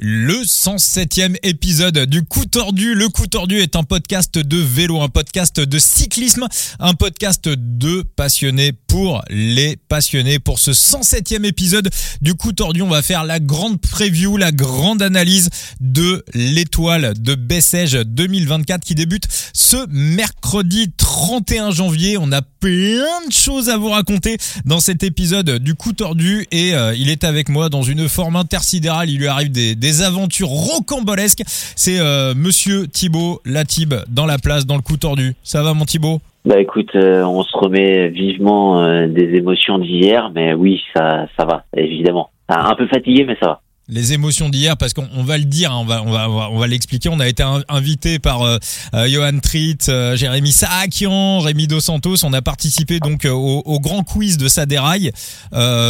Le 107e épisode du Coup Tordu. Le Coup Tordu est un podcast de vélo, un podcast de cyclisme, un podcast de passionnés pour les passionnés. Pour ce 107e épisode du Coup Tordu, on va faire la grande preview, la grande analyse de l'étoile de Bessèges 2024 qui débute ce mercredi 31 janvier. On a plein de choses à vous raconter dans cet épisode du Coup Tordu et euh, il est avec moi dans une forme intersidérale. Il lui arrive des aventures rocambolesques. C'est euh, Monsieur Thibaut Latib dans la place, dans le Coup Tordu. Ça va mon Thibaut? Bah écoute, euh, on se remet vivement euh, des émotions d'hier, mais oui, ça, ça va, évidemment. Un peu fatigué, mais ça va les émotions d'hier parce qu'on on va le dire, hein, on va on va on va, l'expliquer. On a été invité par euh, euh, Johan Tritt, euh, Jérémy Saakian, Rémi Dos Santos. On a participé donc au, au, grand quiz de Saderail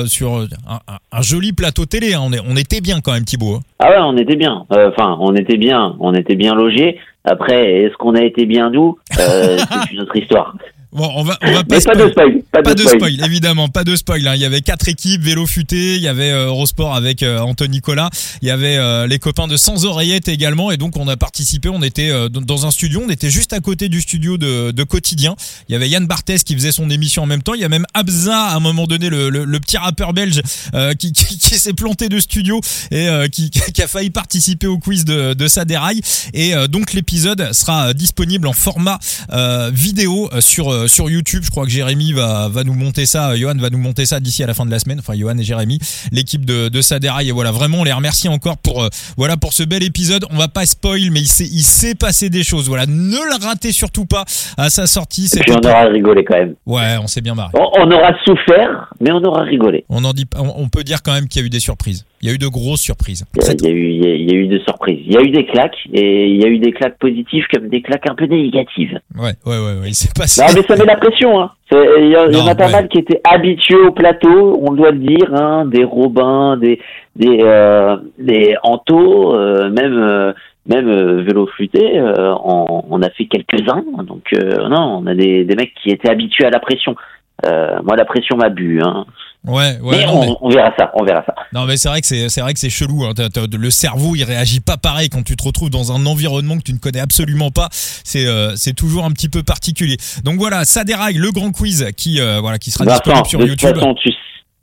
sur un, un, joli plateau télé. Hein. On, est, on était bien quand même, Thibaut. Hein. Ah ouais, on était bien. Enfin, on était bien. On était bien logé. Après, est-ce qu'on a été bien doux C'est une autre histoire. Bon, on va, on va pas, pas de spoil. Pas, de, spoil. évidemment, pas de spoil. Hein. Il y avait quatre équipes, vélo futé, il y avait euh, Eurosport avec euh, Anthony Nicolas, il y avait euh, les copains de Sans Oreillette également, et donc on a participé. On était euh, dans un studio, on était juste à côté du studio de, de Quotidien. Il y avait Yann Barthès qui faisait son émission en même temps. Il y a même Abza à un moment donné, le, le, petit rappeur belge qui, qui, qui s'est planté de studio et qui, qui, a failli participer au quiz de, de Saderail. Et donc l'épisode sera disponible en format vidéo sur euh, sur YouTube. Je crois que Jérémy va, va nous monter ça, Johan va nous monter ça d'ici à la fin de la semaine. Enfin, Johan et Jérémy, l'équipe de, de Saderail. Et voilà, vraiment, on les remercie encore pour, euh, voilà, pour ce bel épisode. On va pas spoil, mais il s'est, il s'est passé des choses. Voilà, ne le ratez surtout pas à sa sortie. Et puis on aura rigolé quand même. Ouais, on s'est bien marré. On, aura souffert, mais on aura rigolé. On en dit, on peut dire quand même qu'il y a eu des surprises. Il y a eu de grosses surprises. Il y, a, eu, il y a, eu de surprises. Il y a eu des claques et il y a eu des claques positives comme des claques un peu négatives. Ouais, ouais, ouais, ouais. il s'est passé. Non, mais ça met la pression. Hein. Il y, en a pas mal qui étaient habitués au plateau, on doit le dire, hein, des Robins, des des euh, des Anto, euh, même euh, même euh, vélo flûté, on, on, a fait quelques uns. Donc non, on a des, des mecs qui étaient habitués à la pression. Moi, la pression m'a bu. Hein. Ouais, ouais. Mais on, verra ça, on verra ça. Non, mais c'est vrai que c'est, c'est vrai que c'est chelou. Hein. le cerveau, il réagit pas pareil quand tu te retrouves dans un environnement que tu ne connais absolument pas. C'est, euh, c'est toujours un petit peu particulier. Donc voilà, ça déraille, le grand quiz qui, euh, voilà, qui sera disponible sur YouTube. Façon, tu,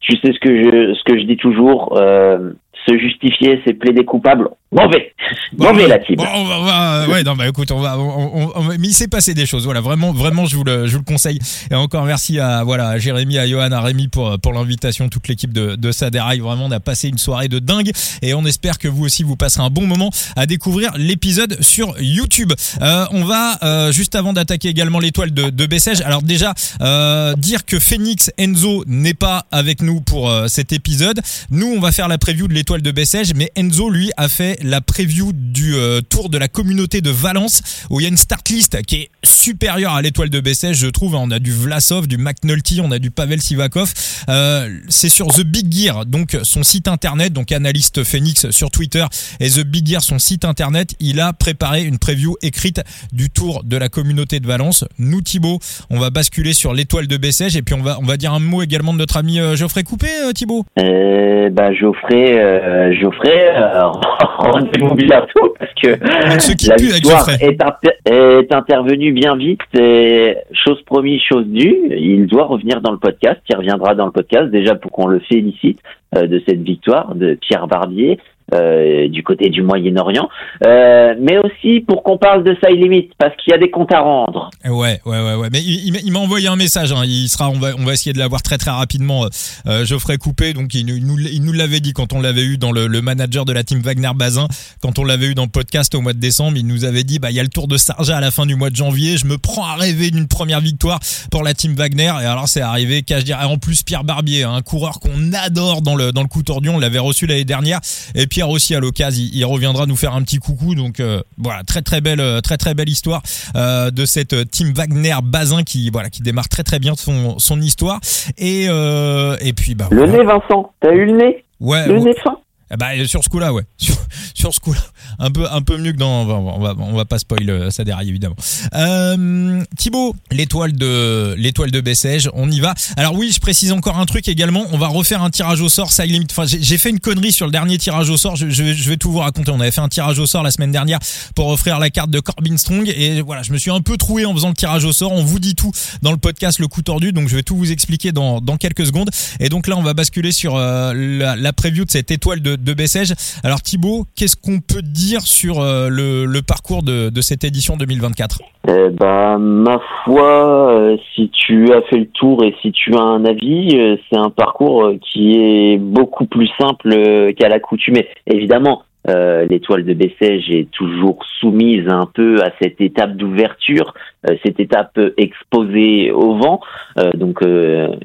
tu, sais ce que je, ce que je dis toujours. Euh, se justifier, c'est plaider coupable. Mauvais, mauvais la team. Bon, on va, ouais, non, bah écoute, on va, on, on, mais il s'est passé des choses. Voilà, vraiment, vraiment, je vous le, je vous le conseille. Et encore merci à, voilà, à Jérémy, à Johan, à Rémi pour, pour l'invitation, toute l'équipe de, de Saderail. Vraiment, on a passé une soirée de dingue et on espère que vous aussi vous passerez un bon moment à découvrir l'épisode sur YouTube. Euh, on va euh, juste avant d'attaquer également l'étoile de, de Bessèges. Alors déjà, euh, dire que Phoenix Enzo n'est pas avec nous pour euh, cet épisode. Nous, on va faire la preview de l'étoile de Bessèges, mais Enzo lui a fait la preview du euh, tour de la communauté de Valence où il y a une start list qui est supérieure à l'étoile de Bessèges, je trouve. On a du Vlasov, du McNulty, on a du Pavel Sivakov. Euh, c'est sur The Big Gear, donc son site internet, donc analyste Phoenix sur Twitter et The Big Gear, son site internet. Il a préparé une preview écrite du tour de la communauté de Valence. Nous, Thibaut, on va basculer sur l'étoile de Bessèges et puis on va, on va dire un mot également de notre ami euh, Geoffrey Coupé, Thibaut. Euh, bah, Geoffrey, euh, Geoffrey, euh, rendez-vous bientôt parce que la victoire est, est, intervenue bien vite et chose promise, chose due. Il doit revenir dans le podcast. Il reviendra dans le podcast déjà pour qu'on le félicite euh, de cette victoire de Pierre Barbier. Euh, du côté du Moyen-Orient, euh, mais aussi pour qu'on parle de ça limite parce qu'il y a des comptes à rendre. Ouais, ouais, ouais, ouais. Mais il, m'a envoyé un message. Hein. Il sera, on va, on va essayer de l'avoir très très rapidement. Euh, Geoffrey Coupé, donc il, nous, il nous l'avait dit quand on l'avait eu dans le, le, manager de la team Wagner Bazin, quand on l'avait eu dans le podcast au mois de décembre, il nous avait dit, bah il y a le Tour de Sarja à la fin du mois de janvier. Je me prends à rêver d'une première victoire pour la team Wagner. Et alors c'est arrivé, qu'à je dire, en plus Pierre Barbier, hein, un coureur qu'on adore dans le dans le coup tordu. On l'avait reçu l'année dernière. Et Pierre aussi à l'occasion, il, reviendra nous faire un petit coucou. Donc euh, voilà, très très belle, euh, très très belle histoire euh, de cette team Wagner Bazin qui voilà qui démarre très très bien son son histoire. Et et puis bah le nez Vincent, t'as eu le nez? Ouais. Le nez fin? Eh bah, sur ce coup-là, ouais. Sur, sur ce coup-là, un peu, un peu mieux que dans. On va, on va pas spoil ça derrière évidemment. Euh, Thibaut, l'étoile de, l'étoile de Bessèges, on y va. Alors oui, je précise encore un truc également. On va refaire un tirage au sort, ça limite. Enfin, j'ai fait une connerie sur le dernier tirage au sort. Je, je, je, vais tout vous raconter. On avait fait un tirage au sort la semaine dernière pour offrir la carte de Corbin Strong et voilà, je me suis un peu troué en faisant le tirage au sort. On vous dit tout dans le podcast Le Coup Tordu, donc je vais tout vous expliquer dans, dans quelques secondes. Et donc là, on va basculer sur euh, la, la, preview de cette étoile de, de Bessèges. Alors Thibaut, qu'est-ce qu'on peut dire sur euh, le, parcours de, cette édition 2024 eh ben, ma foi, euh, si tu as fait le tour et si tu as un avis, c'est un parcours qui est beaucoup plus simple qu'à l'accoutumée. Évidemment, euh, l'étoile de Bessèges est toujours soumise un peu à cette étape d'ouverture, euh, cette étape exposée au vent. Euh, donc,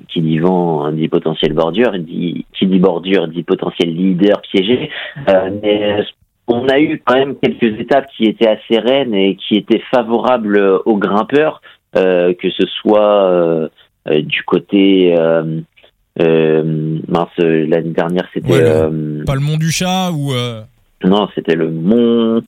qui dit vent dit potentiel bordure, dit, qui dit bordure dit potentiel leader piégé. mais on a eu quand même quelques étapes qui étaient assez reines et qui étaient favorables aux grimpeurs, que ce soit du côté mince l'année dernière c'était pas le mont du chat ou non, c'était le Mont,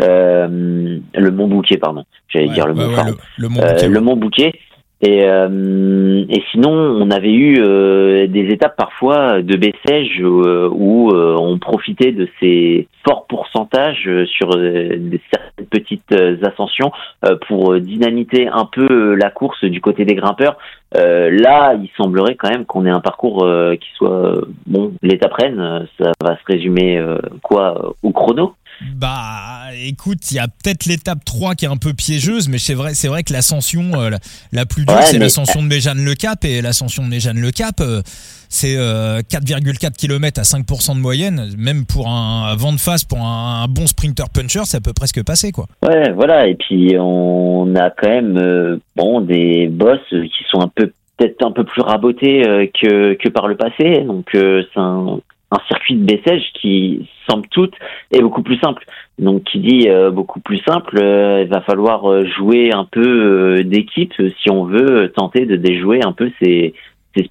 euh, le Mont Bouquet, pardon. J'allais dire le Mont, le, Mont Bouquet. le Mont Bouquet. Et, euh, et sinon, on avait eu euh, des étapes parfois de Bessèges euh, où on profitait de ces forts pourcentages sur des certaines petites ascensions pour dynamiter un peu la course du côté des grimpeurs. là, il semblerait quand même qu'on ait un parcours qui soit bon. L'étape reine, ça va se résumer quoi au chrono? Bah, écoute, il y a peut-être l'étape 3 qui est un peu piégeuse, mais c'est vrai, c'est vrai que l'ascension euh, la, plus dure, c'est l'ascension de Méjane Le Cap, et l'ascension de Méjane Le Cap, euh, c'est 4,4 euh, km à 5% de moyenne. Même pour un vent de face, pour un, bon sprinter puncher, ça peut presque passer, quoi. Ouais, voilà. Et puis on a quand même bon des boss qui sont un peu peut-être un peu plus rabotés que que par le passé. Donc c'est un un circuit de Bessèges qui, semble toute, est beaucoup plus simple. Donc, qui dit euh, beaucoup plus simple, euh, il va falloir euh, jouer un peu d'équipe si on veut tenter de déjouer un peu ces, ces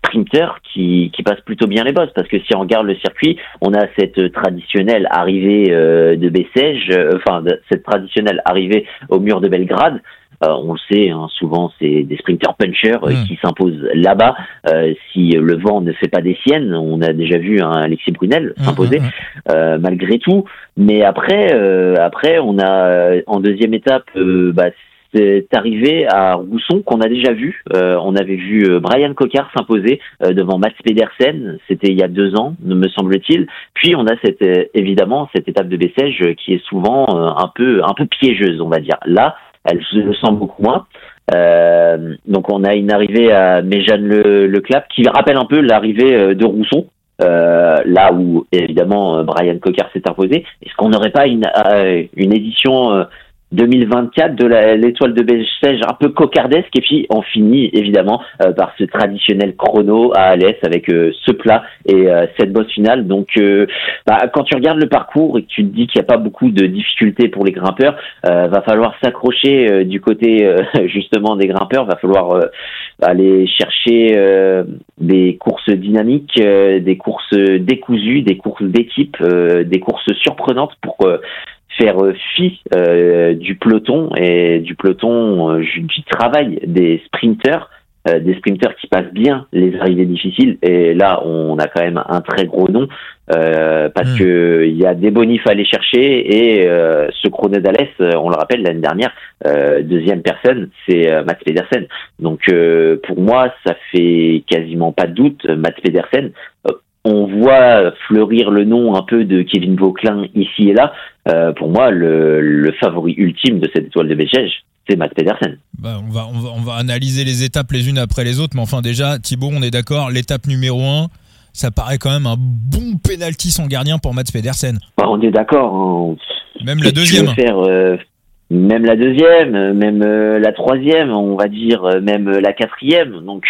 qui, passent plutôt bien les bosses. Parce que si on regarde le circuit, on a cette traditionnelle arrivée de Bessèges, enfin, cette traditionnelle arrivée au mur de Belgrade, euh, on le sait, hein, souvent c'est des sprinters punchers euh, hmm. qui s'imposent là-bas. Euh, si le vent ne fait pas des siennes, on a déjà vu hein, Alexis Brunel hmm, s'imposer hmm, malgré tout. Mais après, après on a en deuxième étape, bah, c'est arrivé à Rousson qu'on a déjà vu. on avait vu Brian Cocard s'imposer devant Mats Pedersen, c'était il y a deux ans, me semble-t-il. Puis on a cette évidemment cette étape de Bessèges qui est souvent un peu un peu piégeuse, on va dire. Là, elle le sent beaucoup moins. Euh, donc on a une arrivée à Méjeanne le, le Clap qui rappelle un peu l'arrivée euh, de Rousson, euh, là où évidemment Brian Cocker s'est imposé. Est-ce qu'on n'aurait pas une, une édition 2024 de l'étoile de Bessèges un peu cocardesque. Et puis on finit évidemment euh, par ce traditionnel chrono à Alès avec euh, ce plat et euh, cette bosse finale. Donc bah, quand tu regardes le parcours et que tu te dis qu'il n'y a pas beaucoup de difficultés pour les grimpeurs va falloir s'accrocher du côté justement des grimpeurs. Va falloir aller chercher des courses dynamiques des courses décousues des courses d'équipe des courses surprenantes pour faire fi euh, du peloton et du peloton euh, du travail des sprinters euh, des sprinters qui passent bien les arrivées difficiles et là on a quand même un très gros nom euh, parce hmm. que il y a des bonifs à aller chercher et euh, ce chrono d'Alès on le rappelle l'année dernière deuxième personne c'est Mats Pedersen donc pour moi ça fait quasiment pas de doute Mats Pedersen on voit fleurir le nom un peu de Kevin Vauclin ici et là. Euh, pour moi, le, favori ultime de cette étoile de Bessèges, c'est Matt Pedersen. Bah, on, va, on, va, analyser les étapes les unes après les autres, mais enfin déjà, Thibaut, on est d'accord, l'étape numéro 1, ça paraît quand même un bon penalty son gardien pour Matt Pedersen. Bah, on est d'accord. Hein. Même la deuxième. Euh, même la deuxième, même euh, la troisième, on va dire, même la quatrième. Donc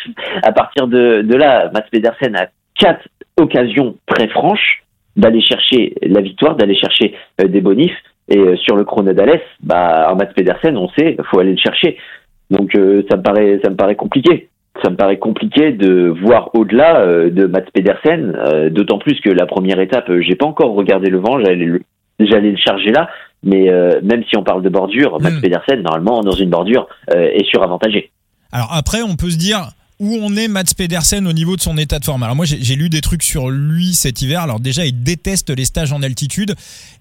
à partir de, de là, Matt Pedersen a quatre occasions très franches d'aller chercher la victoire, d'aller chercher euh, des bonifs. Et euh, sur le chrono d'Alès, bah, Mats Pedersen, on sait, faut aller le chercher. Donc euh, ça me paraît, ça me paraît compliqué. Ça me paraît compliqué de voir au-delà de Mats Pedersen, d'autant plus que la première étape, j'ai pas encore regardé le vent, j'allais le, j'allais le charger là. Mais même si on parle de bordure, Max hmm. Pedersen, normalement, dans une bordure, est suravantagé. Alors après, on peut se dire, où on est Mats Pedersen au niveau de son état de forme. Alors moi j'ai lu des trucs sur lui cet hiver. Alors déjà il déteste les stages en altitude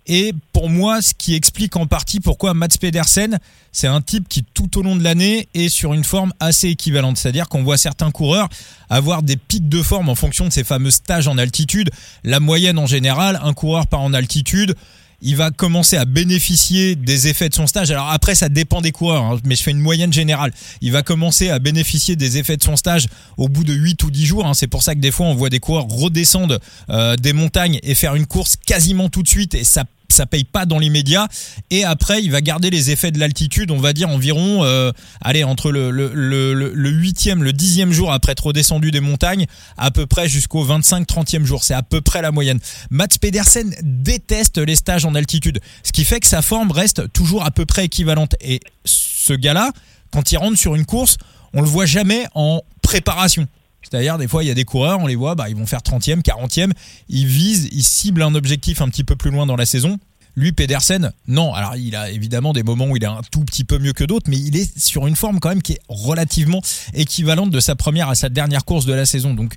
et pour moi ce qui explique en partie pourquoi Mats Pedersen c'est un type qui tout au long de l'année est sur une forme assez équivalente. C'est-à-dire qu'on voit certains coureurs avoir des pics de forme en fonction de ces fameux stages en altitude. La moyenne en général, un coureur part en altitude il va commencer à bénéficier des effets de son stage. Alors après, ça dépend des coureurs, hein, mais je fais une moyenne générale. Il va commencer à bénéficier des effets de son stage au bout de 8 ou 10 jours. Hein. C'est pour ça que des fois, on voit des coureurs redescendre euh, des montagnes et faire une course quasiment tout de suite. Et ça ça paye pas dans l'immédiat. Et après il va garder les effets de l'altitude on va dire environ euh, allez entre le le le huitième le dixième jour après être redescendu des montagnes à peu près jusqu'au 25 30e jour. C'est à peu près la moyenne. Mats Pedersen déteste les stages en altitude ce qui fait que sa forme reste toujours à peu près équivalente. Et ce gars là quand il rentre sur une course on le voit jamais en préparation c'est-à-dire, des fois, il y a des coureurs, on les voit, bah, ils vont faire 30e, 40e, ils visent, ils ciblent un objectif un petit peu plus loin dans la saison. Lui, Pedersen, non. Alors, il a évidemment des moments où il est un tout petit peu mieux que d'autres, mais il est sur une forme quand même qui est relativement équivalente de sa première à sa dernière course de la saison. Donc,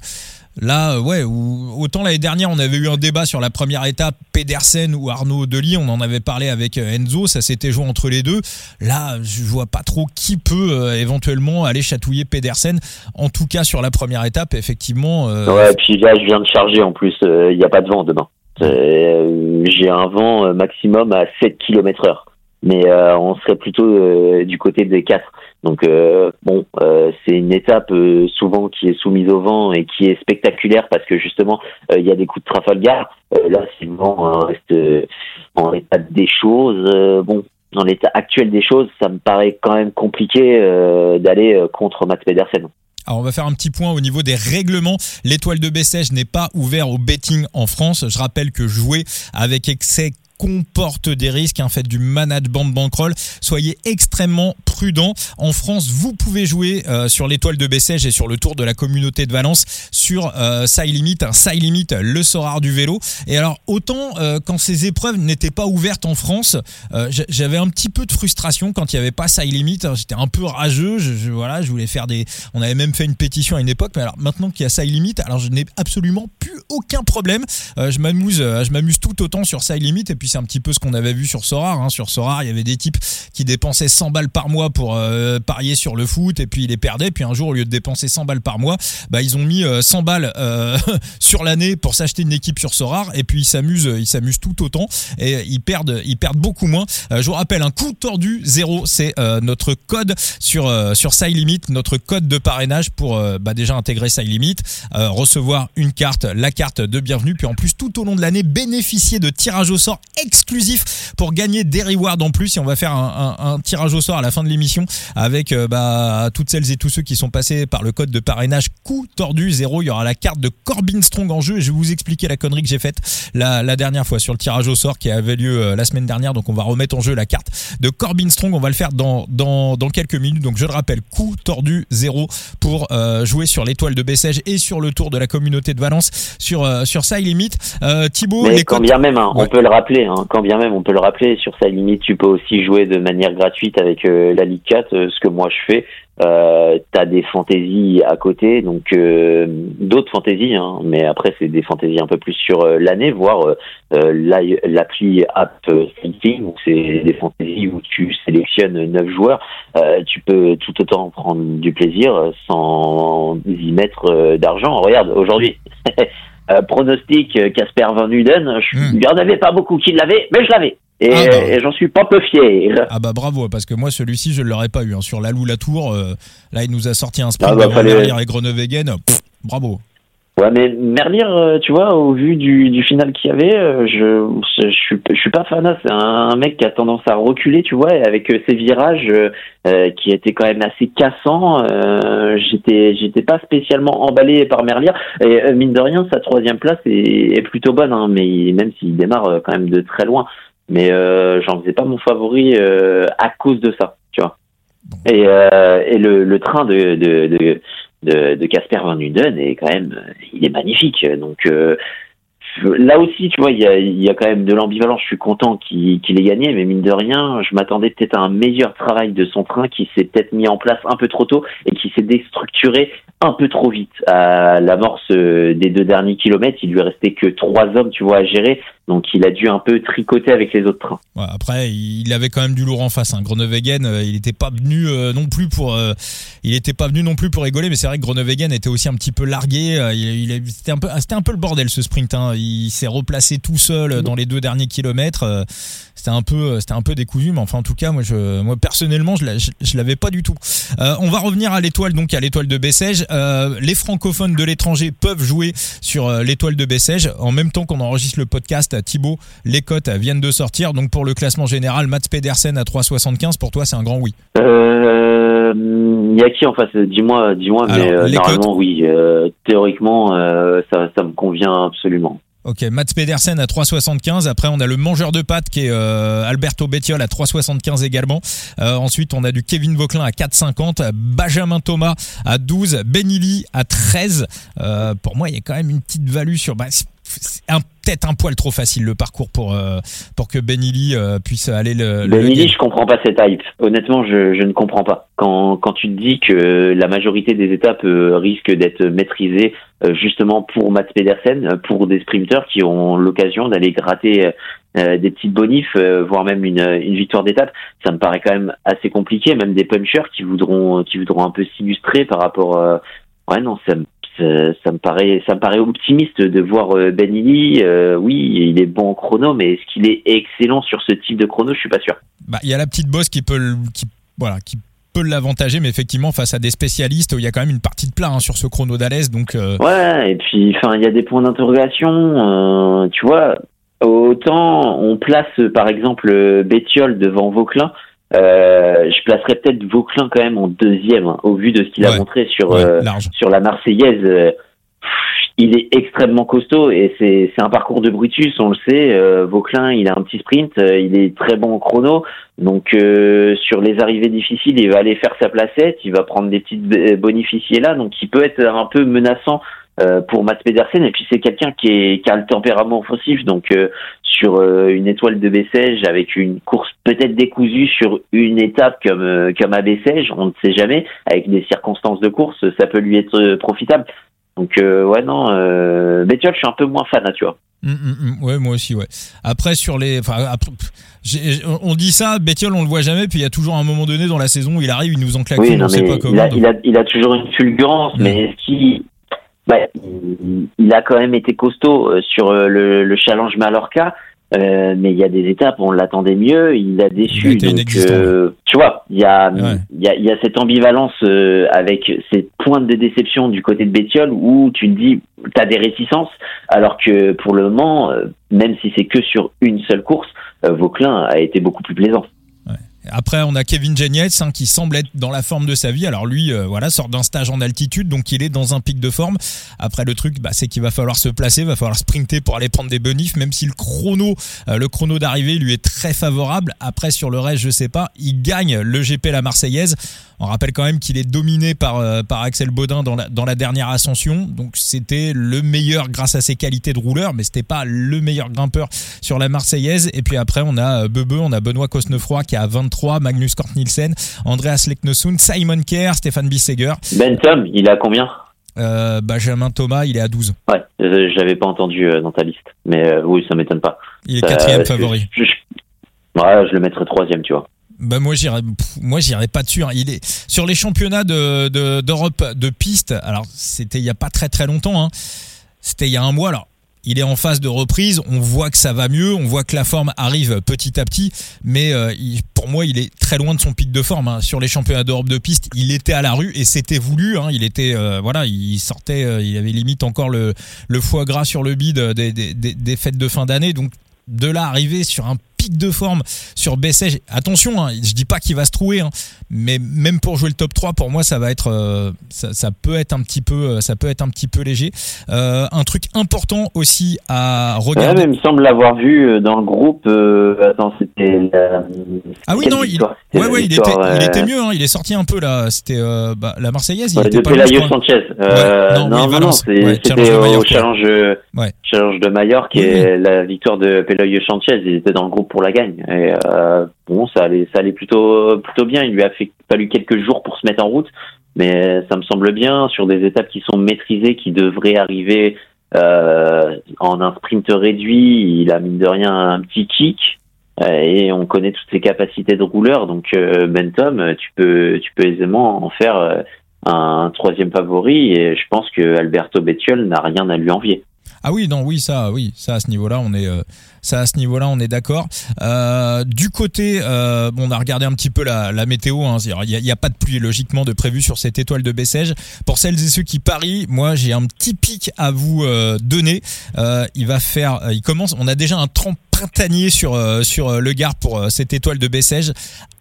Là, euh, ouais, autant l'année dernière, on avait eu un débat sur la première étape, Pedersen ou Arnaud Delis, on en avait parlé avec euh, Enzo, ça s'était joué entre les deux. Là, je vois pas trop qui peut euh, éventuellement aller chatouiller Pedersen, en tout cas sur la première étape, effectivement. Ouais, et puis là, je viens de charger en plus, il n'y a pas de vent demain. J'ai un vent maximum à 7 km heure mais on serait plutôt du côté des 4. Donc euh, bon, euh, c'est une étape euh, souvent qui est soumise au vent et qui est spectaculaire parce que justement il y a des coups de Trafalgar. là, si le vent reste en état des choses, bon, dans l'état actuel des choses, ça me paraît quand même compliqué d'aller contre Matt Pedersen. Alors on va faire un petit point au niveau des règlements. L'étoile de Bessèges n'est pas ouvert au betting en France. Je rappelle que jouer avec excès comporte des risques. Hein, faites du management bankroll. Soyez extrêmement prudent. En France, vous pouvez jouer euh, sur l'étoile de Bessèges et sur le tour de la communauté de Valence sur euh, Side Limit, un Side Limit, le Sorar du vélo. Et alors, autant euh, quand ces épreuves n'étaient pas ouvertes en France, euh, j'avais un petit peu de frustration quand il n'y avait pas Side Limit. J'étais un peu rageux. Je, voilà, je voulais faire des. On avait même fait une pétition à une époque, mais alors maintenant qu'il y a Side Limit, alors je n'ai absolument plus aucun problème. je m'amuse, je m'amuse tout autant sur Side Limit et puis c'est un petit peu ce qu'on avait vu sur Sorar. Hein. Sur Sorar, il y avait des types qui dépensaient 100 balles par mois pour euh, parier sur le foot et puis ils les perdaient. Puis un jour, au lieu de dépenser 100 balles par mois, bah, ils ont mis 100 euh, balles euh, sur l'année pour s'acheter une équipe sur Sorar et puis ils s'amusent, ils s'amusent tout autant et ils perdent, ils perdent beaucoup moins. je vous rappelle, un coup tordu zéro, c'est notre code sur sur Side Limit, notre code de parrainage pour bah, déjà intégrer Side Limit, recevoir une carte, la carte de bienvenue, puis en plus tout au long de l'année bénéficier de tirage au sort exclusif pour gagner des rewards en plus. Et on va faire un, tirage au sort à la fin de l'émission avec euh, bah, toutes celles et tous ceux qui sont passés par le code de parrainage coup tordu zéro. Il y aura la carte de Corbin Strong en jeu. Et je vais vous expliquer la connerie que j'ai faite la, dernière fois sur le tirage au sort qui avait lieu euh, la semaine dernière. Donc on va remettre en jeu la carte de Corbin Strong. On va le faire dans, dans, dans quelques minutes. Donc je le rappelle, coup tordu zéro pour euh, jouer sur l'étoile de Bessèges et sur le tour de la communauté de Valence sur, sur Side Limit. Thibaut, Mais quand bien même, hein, on peut le rappeler, hein, quand bien même on peut le rappeler, sur sa limite, tu peux aussi jouer de manière gratuite avec euh, la Ligue 4, euh, ce que moi je fais. Euh, t'as des fantaisies à côté, donc d'autres fantaisies, hein, mais après c'est des fantaisies un peu plus sur l'année, voire l'appli App Thinking, où c'est des fantaisies où tu sélectionnes neuf joueurs, tu peux tout autant prendre du plaisir sans y mettre d'argent. Regarde, aujourd'hui, Euh, pronostic euh, Casper Van Uden, il n'y en avait pas beaucoup qui l'avaient, mais je l'avais. Et, ah, bah. j'en suis pas peu fier. Ah bah bravo, parce que moi celui-ci je ne l'aurais pas eu. Hein. Sur Lalou Latour, euh, là il nous a sorti un sprint ah bah, derrière et Groenewegen. bravo. Ouais, mais Merlier, euh, tu vois, au vu du, du final qu'il y avait, euh, je, je, suis, je suis pas fan. Hein. C'est un, mec qui a tendance à reculer, tu vois, et avec euh, ses virages qui étaient quand même assez cassants, j'étais, j'étais pas spécialement emballé par Merlier. Et mine de rien, sa troisième place est, est plutôt bonne, hein, mais même s'il démarre quand même de très loin. Mais j'en faisais pas mon favori à cause de ça, tu vois. Et, et le, le train de, de, de de Casper Van Uden est quand même, il est magnifique. Donc euh, là aussi, tu vois, il y a, y a, quand même de l'ambivalence. Je suis content qu'il ait gagné, mais mine de rien, je m'attendais peut-être à un meilleur travail de son train qui s'est peut-être mis en place un peu trop tôt et qui s'est déstructuré un peu trop vite. À l'amorce euh, des deux derniers kilomètres, il lui restait que trois hommes, tu vois, à gérer. Donc il a dû un peu tricoter avec les autres trains. Ouais, après, il avait quand même du lourd en face. Hein. Groenewegen, euh, il n'était pas venu euh, non plus pour, il était pas venu non plus pour rigoler. Mais c'est vrai que Groenewegen était aussi un petit peu largué. il, il c'était un peu, c'était un peu le bordel ce sprint. Hein. Il s'est replacé tout seul dans les deux derniers kilomètres c'était un peu c'était un peu décousu mais enfin en tout cas moi je moi personnellement je, je, l'avais pas du tout euh, on va revenir à l'étoile donc à l'étoile de Bessèges euh, les francophones de l'étranger peuvent jouer sur euh, l'étoile de Bessèges en même temps qu'on enregistre le podcast Thibaut les cotes viennent de sortir donc pour le classement général Mats Pedersen à 3,75 pour toi c'est un grand oui il y a qui en face? Dis-moi dis-moi mais normalement oui théoriquement ça ça me convient absolument Ok, Mats Pedersen à 3,75. Après, on a le mangeur de pâtes qui est euh, Alberto Bettiol à 3,75 également. Euh, ensuite, on a du Kevin Vauclin à 4,50. Benjamin Thomas à 12. Benili à 13. Euh, pour moi, il y a quand même une petite value sur... Bah, peut-être un poil trop facile le parcours pour euh, pour que Benili euh, puisse aller le. Benili, je comprends pas cette hype. Honnêtement, je, je ne comprends pas. Quand quand tu te dis que la majorité des étapes euh, risquent d'être maîtrisées justement pour Mats Pedersen, pour des sprinteurs qui ont l'occasion d'aller gratter des petites bonifs, voire même une, une victoire d'étape, ça me paraît quand même assez compliqué. Même des punchers qui voudront qui voudront un peu s'illustrer par rapport. ouais, non, ça me ça me paraît ça me paraît optimiste de voir euh, Benili. Euh, oui, il est bon en chrono, mais est-ce qu'il est excellent sur ce type de chrono? Je suis pas sûr. Bah, il y a la petite bosse qui peut qui voilà qui peut l'avantager, mais effectivement face à des spécialistes, il y a quand même une partie de plat hein, sur ce chrono d'Alès. Donc euh, ouais, et puis enfin il y a des points d'interrogation. tu vois, autant on place par exemple Bétiol devant Vauclin euh, je placerais peut-être Vauclin quand même en deuxième, hein, au vu de ce qu'il a montré sur euh, sur la Marseillaise. Euh, il est extrêmement costaud et c'est c'est un parcours de Brutus, on le sait. Vauclin, il a un petit sprint, il est très bon en chrono, donc sur les arrivées difficiles, il va aller faire sa placette, il va prendre des petites bonificiers là, donc il peut être un peu menaçant euh, pour Mats Pedersen. Et puis c'est quelqu'un qui, est, qui a le tempérament offensif. Donc euh, sur euh, une étoile de Bessèges avec une course peut-être décousue sur une étape comme comme à Bessèges on ne sait jamais. Avec des circonstances de course ça peut lui être profitable. Donc ouais non euh, Bettiol je suis un peu moins fan hein, tu vois. Hum. ouais moi aussi ouais. Après sur les enfin on dit ça Bettiol on le voit jamais puis il y a toujours un moment donné dans la saison où il arrive il nous en claque oui, on sait pas comment il a, il a, toujours une fulgurance mais ce qui bah, il a quand même été costaud euh, sur euh, le, le challenge Mallorca. Euh, mais il y a des étapes, on l'attendait mieux, il a déçu. donc, tu vois, il y a, il y, a, y a cette ambivalence avec ces pointes de déception du côté de Bétiol où tu te dis, tu as des réticences, alors que pour le moment, même si c'est que sur une seule course, Vauclin a été beaucoup plus plaisant. Après, on a Kevin Genietz hein, qui semble être dans la forme de sa vie. Alors lui, euh, voilà, sort d'un stage en altitude, donc il est dans un pic de forme. Après, le truc, bah, c'est qu'il va falloir se placer, va falloir sprinter pour aller prendre des bonifs, même si le chrono, euh, le chrono d'arrivée lui est très favorable. Après, sur le reste, je sais pas. Il gagne le GP la Marseillaise. On rappelle quand même qu'il est dominé par, euh, par Axel Baudin dans la, dans la dernière ascension. Donc c'était le meilleur grâce à ses qualités de rouleur, mais c'était pas le meilleur grimpeur sur la Marseillaise. Et puis après, on a Bebe, on a Benoît Cosnefroy qui a 23, Magnus Kort Nielsen, Andreas Leknesund, Simon Kerr, Stéphane Bisseger. Ben Tom, il a combien? Euh, Benjamin Thomas, il est à 12. Ouais, euh, j'avais pas entendu dans ta liste, mais oui, ça m'étonne pas. Il est quatrième favori. Je, ouais, je le mettrais troisième, tu vois. Bah moi j'irais moi j'irais pas dessus. Hein. Il est sur les championnats de d'Europe de, piste. Alors c'était il y a pas très très longtemps. Hein. C'était il y a un mois. Alors il est en phase de reprise. On voit que ça va mieux. On voit que la forme arrive petit à petit. Mais euh, pour moi, il est très loin de son pic de forme. Hein. Sur les championnats d'Europe de piste, il était à la rue et c'était voulu. Hein. Il était euh, voilà, il sortait, euh, il avait limite encore le, le foie gras sur le bide des, des, des fêtes de fin d'année. Donc de là arriver sur un pic de forme sur Bessèges. Attention, hein, je dis pas qu'il va se trouver, hein, mais même pour jouer le top 3, pour moi, ça va être, ça, peut être un petit peu, ça peut être un petit peu léger. un truc important aussi à regarder. il me semble l'avoir vu dans le groupe. attends, c'était. Ah oui, non, il, ouais, ouais, il, était, il était mieux. Hein, il est sorti un peu là. C'était bah, la Marseillaise. Il était pas Pelayo Sanchez. non, non, non, c'était au challenge, challenge de Mallorca et la victoire de Pelayo Sanchez. Il était dans le groupe pour la gagne. Et bon, ça allait, ça allait plutôt, plutôt bien. Il lui a fait, fallu quelques jours pour se mettre en route, mais ça me semble bien sur des étapes qui sont maîtrisées, qui devraient arriver euh, en un sprint réduit. Il a mine de rien un petit kick et on connaît toutes ses capacités de rouleur. Donc euh, Bentham, tu peux, tu peux aisément en faire euh, un troisième favori et je pense que Alberto Bettiol n'a rien à lui envier. Ah oui, non, oui, ça, oui, ça à ce niveau-là, on est, euh, ça à ce niveau-là, on est d'accord. Euh, du côté, euh, on a regardé un petit peu la, météo. Hein, il n'y a, a, pas de pluie logiquement de prévu sur cette étoile de Bessèges. Pour celles et ceux qui parient, moi, j'ai un petit pic à vous euh, donner. Il va faire, il commence. On a déjà un trempe printanier sur sur le Gard pour cette étoile de Bessèges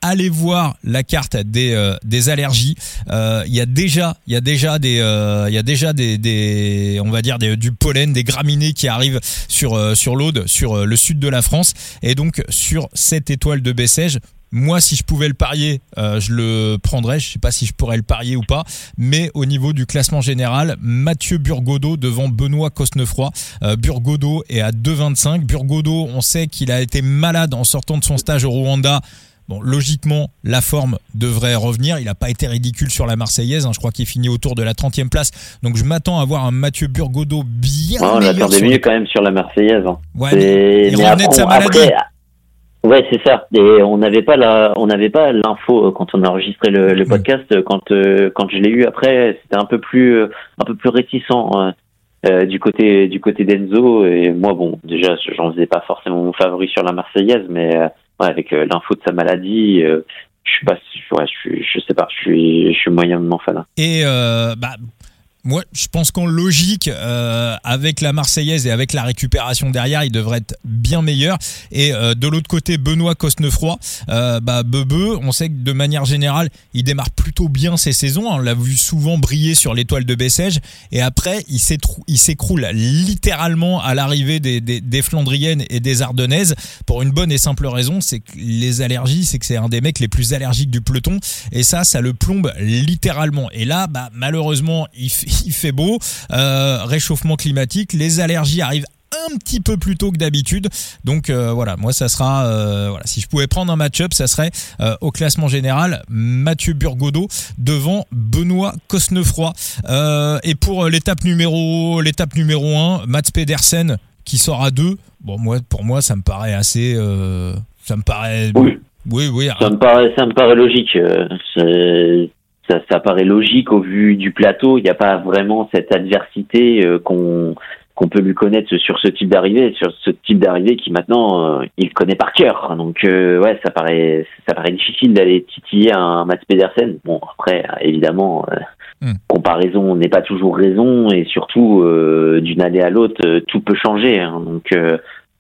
allez voir la carte des, euh, des allergies. Euh, il y a déjà, il y a déjà des, euh, il y a déjà des, des, on va dire du pollen, des graminées qui arrivent sur sur l'Aude, sur le sud de la France, et donc sur cette étoile de Bessèges. Moi, si je pouvais le parier, je le prendrais. Je sais pas si je pourrais le parier ou pas, mais au niveau du classement général, Mathieu Burgodo devant Benoît Cosnefroy. Burgodo est à 2,25. Burgodo, on sait qu'il a été malade en sortant de son stage au Rwanda. Bon, logiquement, la forme devrait revenir. Il n'a pas été ridicule sur la Marseillaise. Hein. Je crois qu'il finit autour de la 30e place. Donc je m'attends à voir un Mathieu Burgodo bien ouais, on attendait mieux quand même sur la Marseillaise. Hein. Ouais, il revenait de sa maladie. Ouais, c'est ça. Et on n'avait pas la, on n'avait pas l'info euh, quand on a enregistré le, le mm. podcast. Euh, quand euh, quand je l'ai eu après, c'était un peu plus un peu plus réticent. Hein. Euh, du côté du côté d'Enzo et moi bon déjà j'en faisais pas forcément mon favori sur la Marseillaise mais avec l'info de sa maladie, je suis pas, ouais, je, je sais pas, je suis, je suis moyennement fan. Et bah moi, je pense qu'en logique, euh, avec la Marseillaise et avec la récupération derrière, il devrait être bien meilleur. Et euh, de l'autre côté, Benoît Cosnefroy, euh, bah, Bebe, on sait que de manière générale, il démarre plutôt bien ses saisons. On l'a vu souvent briller sur l'étoile de Bessèges. Et après, il s'écroule littéralement à l'arrivée des, Flandriennes et des Ardennaises pour une bonne et simple raison, c'est que les allergies, c'est que c'est un des mecs les plus allergiques du peloton. Et ça, ça le plombe littéralement. Et là, bah, malheureusement, il il fait beau, euh, réchauffement climatique, les allergies arrivent un petit peu plus tôt que d'habitude. Donc euh, voilà, moi ça sera euh, voilà, si je pouvais prendre un match-up, ça serait au classement général Mathieu Burgodeau devant Benoît Cosnefroy. et pour l'étape numéro l'étape numéro 1, Mats Pedersen qui sort à 2. Bon moi pour moi ça me paraît assez ça me paraît oui. Oui, Ça me paraît, ça me paraît logique ça, ça, paraît logique au vu du plateau. Il n'y a pas vraiment cette adversité euh, qu'on qu'on peut lui connaître sur ce type d'arrivée, sur ce type d'arrivée qui maintenant euh, il connaît par cœur. Donc euh, ouais, ça paraît ça paraît difficile d'aller titiller un Mats Pedersen. Bon après évidemment hmm. comparaison n'est pas toujours raison et surtout d'une année à l'autre tout peut changer. Hein. Donc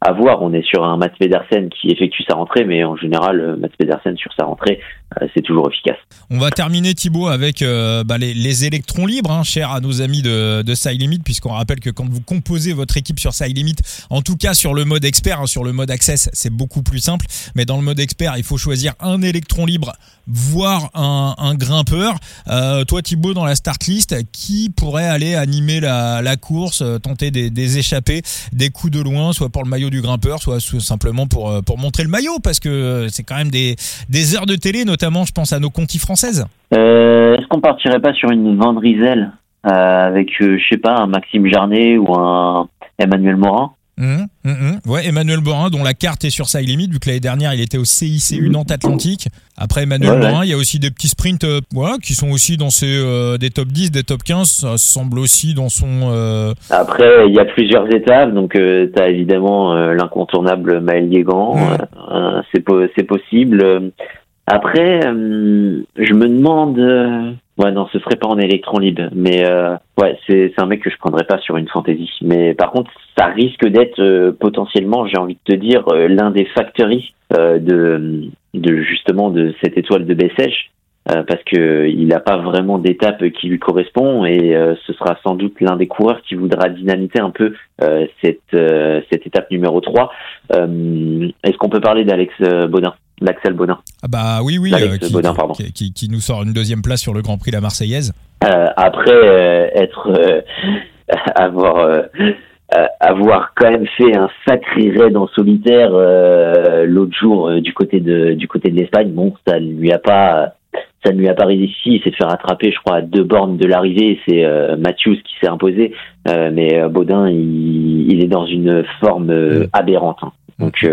à voir. On est sur un Mats Pedersen qui effectue sa rentrée, mais en général, euh, Mats Pedersen sur sa rentrée, euh, c'est toujours efficace. On va terminer Thibaut avec euh, bah, les, les, électrons libres, hein, chers à nos amis de, de Side Limit, puisqu'on rappelle que quand vous composez votre équipe sur Side Limit, en tout cas sur le mode expert, hein, sur le mode access, c'est beaucoup plus simple, mais dans le mode expert, il faut choisir un électron libre, voire un, un grimpeur. Euh, toi Thibaut, dans la start list, qui pourrait aller animer la, la course, tenter des, des échappées, des coups de loin, soit pour le maillot du grimpeur, soit simplement pour, euh, pour montrer le maillot, parce que c'est quand même des, des heures de télé, notamment je pense à nos contis françaises. Euh, Est-ce qu'on partirait pas sur une Vendriselle euh, avec, euh, je sais pas, un Maxime Jarnet ou un Emmanuel Morin? Mmh, mmh, mmh. Ouais, Emmanuel Borin, dont la carte est sur sa limite, vu que l'année dernière il était au CICU Nantes Atlantique. Après Emmanuel Borin, il y a aussi des petits sprints euh, qui sont aussi dans ces, euh, des top 10, des top 15. Ça semble aussi dans son. Euh, Après, il y a plusieurs étapes, donc tu as évidemment l'incontournable Maël Guégan. c'est possible. Après, je me demande. Ouais, non, ce serait pas en électron libre, mais ouais, c'est un mec que je prendrais pas sur une fantaisie. Mais par contre, ça risque d'être potentiellement, j'ai envie de te dire, l'un des factories de, de justement de cette étoile de Bessèges euh, parce que il n'a pas vraiment d'étape qui lui correspond et euh, ce sera sans doute l'un des coureurs qui voudra dynamiter un peu euh, cette cette étape numéro 3. Est-ce qu'on peut parler d'Alex Baudin d'Axel Baudin ah bah oui oui qui, Baudin, pardon. Qui, qui, nous sort une deuxième place sur le Grand Prix la Marseillaise. après être avoir avoir quand même fait un sacré raid en solitaire l'autre jour du côté de du côté de l'Espagne. Bon, ça lui a pas ça ne lui a pas réussi. Il s'est fait rattraper, je crois, à deux bornes de l'arrivée. C'est euh, Matthews qui s'est imposé. Euh, mais euh, Baudin, il, est dans une forme euh, mm. aberrante. Hein. Donc,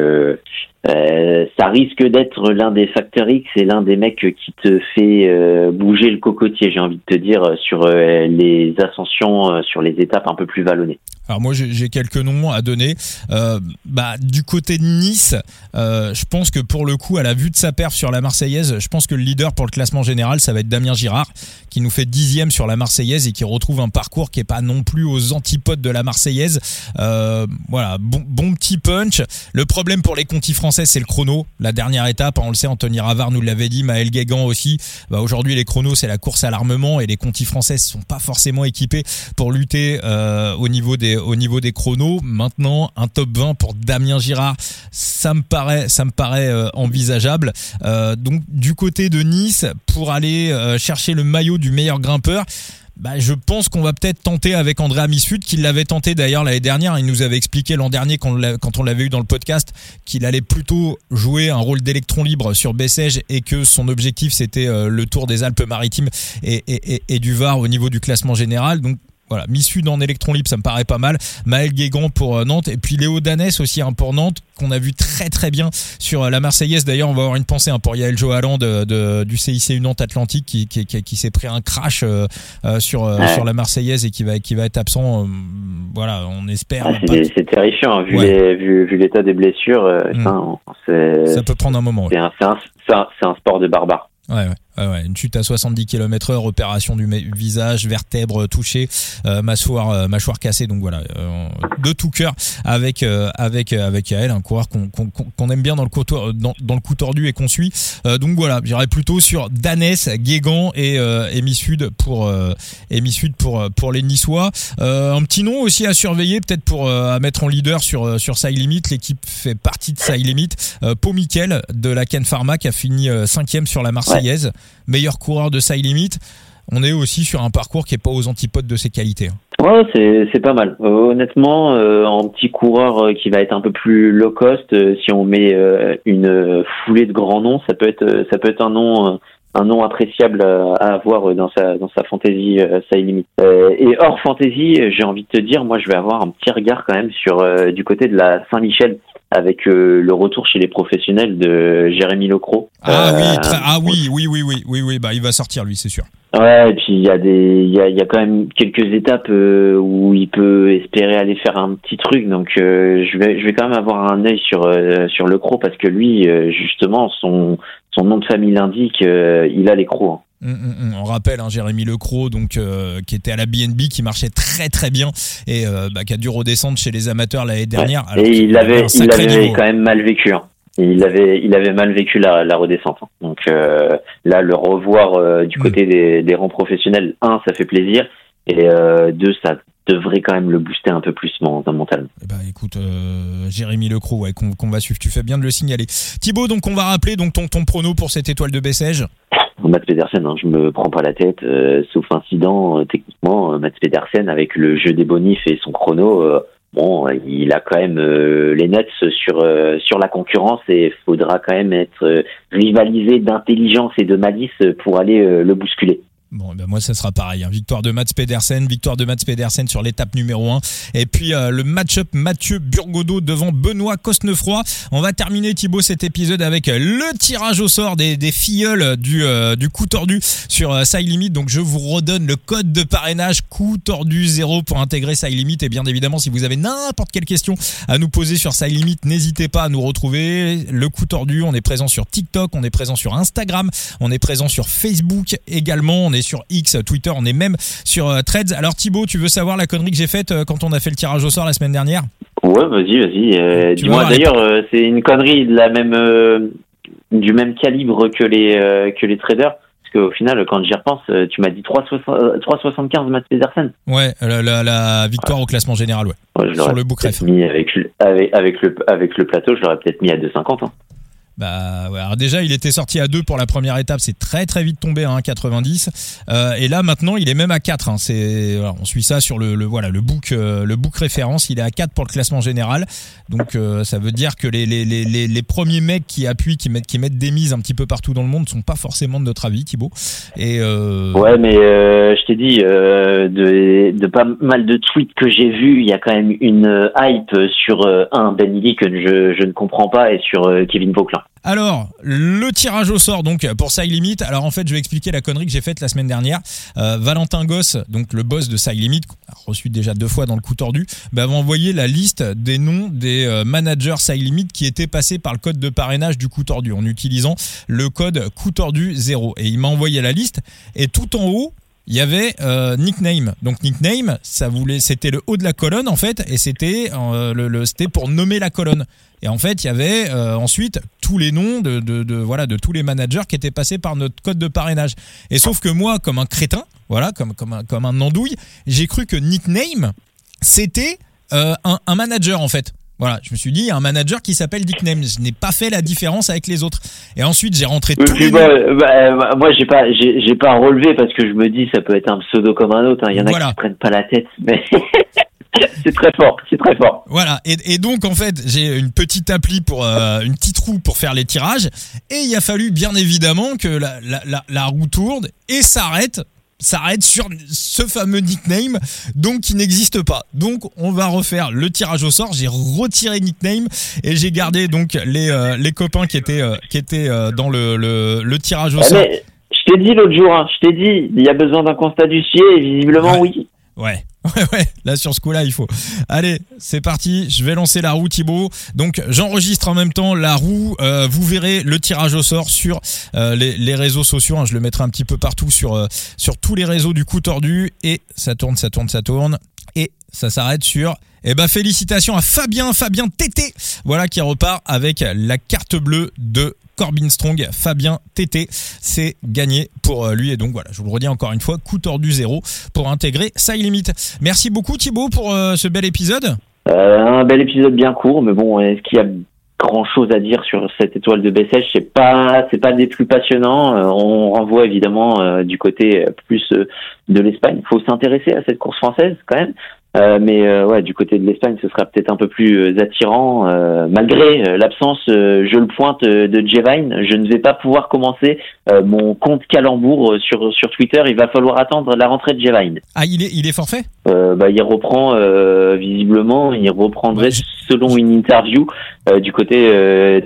ça risque d'être l'un des facteurs X et l'un des mecs qui te fait bouger le cocotier, j'ai envie de te dire, sur les ascensions, sur les étapes un peu plus vallonnées. Alors moi j'ai quelques noms à donner. Euh, bah du côté de Nice, euh, je pense que pour le coup à la vue de sa perf sur la Marseillaise, je pense que le leader pour le classement général ça va être Damien Girard qui nous fait dixième sur la Marseillaise et qui retrouve un parcours qui est pas non plus aux antipodes de la Marseillaise. Euh, voilà bon, bon petit punch. Le problème pour les contis français c'est le chrono. La dernière étape, on le sait, Anthony Ravard nous l'avait dit, Maël Guégan aussi. Bah, aujourd'hui les chronos c'est la course à l'armement et les contis français sont pas forcément équipés pour lutter euh, au niveau des au niveau des chronos. Maintenant, un top 20 pour Damien Girard, ça me paraît, ça me paraît euh, envisageable. Euh, donc du côté de Nice, pour aller chercher le maillot du meilleur grimpeur. Bah, je pense qu'on va peut-être tenter avec André Amisfut, qui l'avait tenté d'ailleurs l'année dernière. Il nous avait expliqué l'an dernier quand on l'avait eu dans le podcast qu'il allait plutôt jouer un rôle d'électron libre sur Bessèges et que son objectif c'était le Tour des Alpes-Maritimes et, du Var au niveau du classement général. Voilà, Sud en électron libre, ça me paraît pas mal. Maël Guégan pour euh, Nantes et puis Léo Danès aussi hein, pour Nantes qu'on a vu très très bien sur euh, la Marseillaise. D'ailleurs, on va avoir une pensée hein, pour Yael Johaland de, de, du CIC Nantes Atlantique qui, qui, qui, s'est pris un crash euh, sur sur la Marseillaise et qui va qui va être absent. voilà, on espère. Ah, c'est terrifiant hein, vu vu, l'état des blessures. Mm. ça peut prendre un moment. C'est un, un, un sport de barbare. Ouais, ouais. Ouais, une chute à 70 km heure, opération du visage, vertèbres touchées, euh, mâchoire, euh, mâchoire cassée. Donc voilà, euh, de tout cœur avec euh, avec avec Yael, un coureur qu'on aime bien dans le coup dans, dans, le coup tordu et qu'on suit. donc voilà, j'irai plutôt sur Danès, Guégan et Emi Sud pour Emi Sud pour pour les Niçois. un petit nom aussi à surveiller, peut-être pour à mettre en leader sur sur Side Limit. L'équipe fait partie de Side Limit. Pau Mikel de la Ken Pharma qui a fini cinquième sur la Marseillaise meilleur coureur de side limit. On est aussi sur un parcours qui est pas aux antipodes de ses qualités. Hein. Ouais, c'est pas mal. Euh, honnêtement, euh, en petit coureur euh, qui va être un peu plus low cost, si on met une foulée de grands noms, ça peut être ça un nom un nom appréciable à, avoir dans sa dans sa fantasy side limit. et hors fantasy, j'ai envie de te dire, moi je vais avoir un petit regard quand même sur du côté de la Saint-Michel avec euh, le retour chez les professionnels de Jérémy Locro. Ah oui, euh, ah oui, oui, oui, oui, oui, oui, bah il va sortir lui, c'est sûr. Ouais, et puis il y a des, il y a, y a, quand même quelques étapes euh, où il peut espérer aller faire un petit truc, donc je vais, je vais quand même avoir un œil sur sur parce que lui, justement, son son nom de famille l'indique, il a les crocs. Hein. Hum, hum, hum. On rappelle hein, Jérémy Lecro, donc euh, qui était à la BNB, qui marchait très très bien et euh, bah, qui a dû redescendre chez les amateurs l'année dernière. et il avait, il avait quand même mal vécu. Hein. Il avait, il avait mal vécu la, la redescente. Hein. Donc euh, là, le revoir du côté des, des rangs professionnels, un, ça fait plaisir, et deux, ça devrait quand même le booster un peu plus dans mentalement. Eh ben, écoute, Jérémy Lecro, ouais, qu'on va suivre. Tu fais bien de le signaler. Thibaut, donc on va rappeler donc ton, ton prono pour cette étoile de Bessèges. Mats Pedersen, hein, je me prends pas la tête, euh, sauf incident, euh, techniquement, euh, Mats Pedersen avec le jeu des bonifs et son chrono, bon, il a quand même les nets sur sur la concurrence et faudra quand même être rivalisé d'intelligence et de malice pour aller le bousculer. Bon, ben moi, ça sera pareil. Hein. Victoire de Mats Pedersen, victoire de Mats Pedersen sur l'étape numéro 1. Et puis, euh, le match-up Mathieu Burgodeau devant Benoît Cosnefroy. On va terminer, Thibaut, cet épisode avec le tirage au sort des, des filleuls du, euh, du coup tordu sur euh, Side Limit. Donc, je vous redonne le code de parrainage coup tordu 0 pour intégrer Side Limit. Et bien évidemment, si vous avez n'importe quelle question à nous poser sur Side Limit, n'hésitez pas à nous retrouver. Le coup tordu, on est présent sur TikTok, on est présent sur Instagram, on est présent sur Facebook également sur X, Twitter, on est même sur euh, Threads. Alors Thibaut, tu veux savoir la connerie que j'ai faite euh, quand on a fait le tirage au sort la semaine dernière? Ouais, vas-y, vas-y. Euh, dis-moi d'ailleurs, c'est une connerie de la même, du même calibre que les, que les traders. Parce qu'au final, quand j'y repense, tu m'as dit 3,75 Matt Pedersen. Ouais, la, victoire au classement général, ouais. sur le book Mis avec, avec, avec, le, avec le plateau, je l'aurais peut-être mis à 2,50. Hein. Bah ouais, alors déjà il était sorti à 2 pour la première étape, c'est très très vite tombé à hein, 1,90 euh, et là maintenant il est même à 4 hein, c'est on suit ça sur le, le voilà le book euh, le book référence, il est à 4 pour le classement général. Donc euh, ça veut dire que les, les, les, les, premiers mecs qui appuient qui mettent qui mettent des mises un petit peu partout dans le monde sont pas forcément de notre avis Thibaut. Et euh, Ouais, mais je t'ai dit de, de pas mal de tweets que j'ai vus, il y a quand même une hype sur un Ben que je, je ne comprends pas et sur Kevin Vauclin. Alors, le tirage au sort donc pour Limit. Alors en fait, je vais expliquer la connerie que j'ai faite la semaine dernière. Euh, Valentin Goss, donc le boss de Limit, reçu déjà deux fois dans le coup tordu, bah, m'a envoyé la liste des noms des euh, managers Limit qui étaient passés par le code de parrainage du coup tordu en utilisant le code coup tordu 0. Et il m'a envoyé la liste et tout en haut, il y avait euh, nickname. Donc nickname, ça voulait, c'était le haut de la colonne en fait, et c'était le, c'était pour nommer la colonne. Et en fait, il y avait euh, ensuite tous les noms de, de, de, voilà de tous les managers qui étaient passés par notre code de parrainage. Et sauf que moi, comme un crétin, voilà, comme comme un, comme un andouille, j'ai cru que nickname c'était euh, un, un, manager en fait. Voilà, je me suis dit un manager qui s'appelle nickname. Je n'ai pas fait la différence avec les autres. Et ensuite, j'ai rentré tous les bah, bah, moi, j'ai pas, j'ai pas relevé parce que je me dis ça peut être un pseudo comme un autre. Hein. Il y en a qui ne prennent pas la tête, mais. c'est très fort, c'est très fort. Voilà, et, et, donc en fait j'ai une petite appli pour euh, une petite roue pour faire les tirages, et il a fallu bien évidemment que la, la, la, roue tourne et s'arrête s'arrête sur ce fameux nickname donc qui n'existe pas. Donc on va refaire le tirage au sort. J'ai retiré nickname et j'ai gardé donc les, euh, les copains qui étaient euh, qui étaient dans le, le, le tirage au eh sort. Mais, je t'ai dit l'autre jour, hein, je t'ai dit, il y a besoin d'un constat d'huissier et visiblement oui. Ouais, ouais, ouais. Là, sur ce coup-là, il faut. Allez, c'est parti. Je vais lancer la roue, Thibaut. Donc, j'enregistre en même temps la roue. Euh, vous verrez le tirage au sort sur euh, les, réseaux sociaux. Hein. Je le mettrai un petit peu partout sur, euh, sur tous les réseaux du coup tordu. Et ça tourne, ça tourne, ça tourne. Et ça s'arrête sur. Eh ben, félicitations à Fabien, Fabien Tété. Voilà qui repart avec la carte bleue de Corbin Strong, Fabien TT. C'est gagné pour euh, lui. Et donc voilà, je vous le redis encore une fois, coup tordu zéro pour intégrer Side Limit. Merci beaucoup Thibaut pour euh, ce bel épisode. Euh, un bel épisode bien court, mais bon, est-ce qu'il y a grand chose à dire sur cette étoile de Bessèges? C'est pas, c'est pas des plus passionnants. on renvoie évidemment du côté plus de l'Espagne. Il faut s'intéresser à cette course française quand même. Euh, mais euh, ouais, du côté de l'Espagne, ce sera peut-être un peu plus euh, attirant, malgré l'absence, je le pointe, de Jevine. Je ne vais pas pouvoir commencer mon compte calembour sur sur Twitter. Il va falloir attendre la rentrée de Jevine. Ah, il est il est forfait? Bah, il reprend visiblement, il reprendrait selon une interview du côté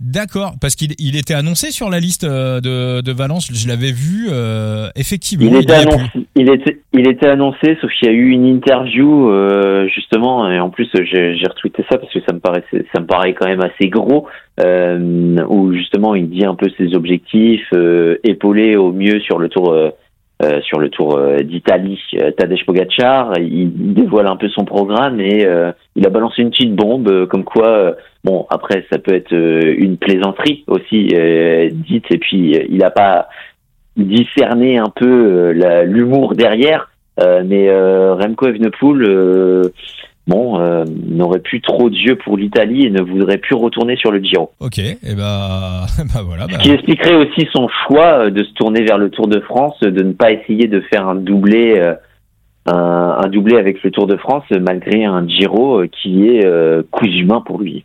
D'accord, parce qu'il il était annoncé sur la liste euh, de, de Valence, je l'avais vu, euh, effectivement. Il était, annoncé, il, était, il était annoncé, sauf qu'il y a eu une interview, euh, justement, et en plus j'ai retweeté ça parce que ça me, paraissait, ça me paraît quand même assez gros, où justement il dit un peu ses objectifs, épaulé au mieux sur le tour euh, sur le Tour euh, d'Italie, euh, Tadej Pogacar. Il, dévoile un peu son programme et il a balancé une petite bombe, comme quoi, bon, après ça peut être une plaisanterie aussi dite, et puis il n'a pas discerné un peu l'humour derrière. mais Remco Evenepoel bon, euh, n'aurait plus trop d'yeux pour l'Italie et ne voudrait plus retourner sur le Giro. Ok, et eh ben, bah, voilà. Ce qui expliquerait aussi son choix euh, de se tourner vers le Tour de France, de ne pas essayer de faire un doublé, euh, un, doublé avec le Tour de France malgré un Giro qui est cousu humain pour lui.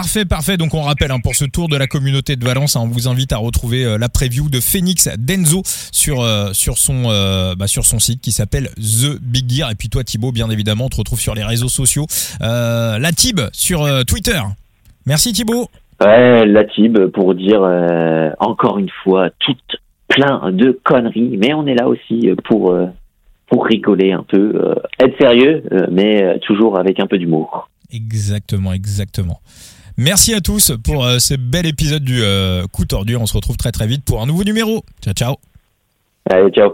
Parfait, parfait. Donc on rappelle hein, pour ce tour de la communauté de Valence, hein, on vous invite à retrouver euh, la preview de Phoenix Denzo sur euh, sur son euh, bah, sur son site qui s'appelle The Big Gear. Et puis toi Thibaut, bien évidemment, on te retrouve sur les réseaux sociaux. la Tib sur Twitter. Merci Thibaut. Ouais, la Tib pour dire encore une fois tout plein de conneries, mais on est là aussi pour pour rigoler un peu, être sérieux, mais toujours avec un peu d'humour. Exactement, exactement. Merci à tous pour euh, ce bel épisode du euh, coup tordu. On se retrouve très très vite pour un nouveau numéro. Ciao, ciao. Allez, ciao.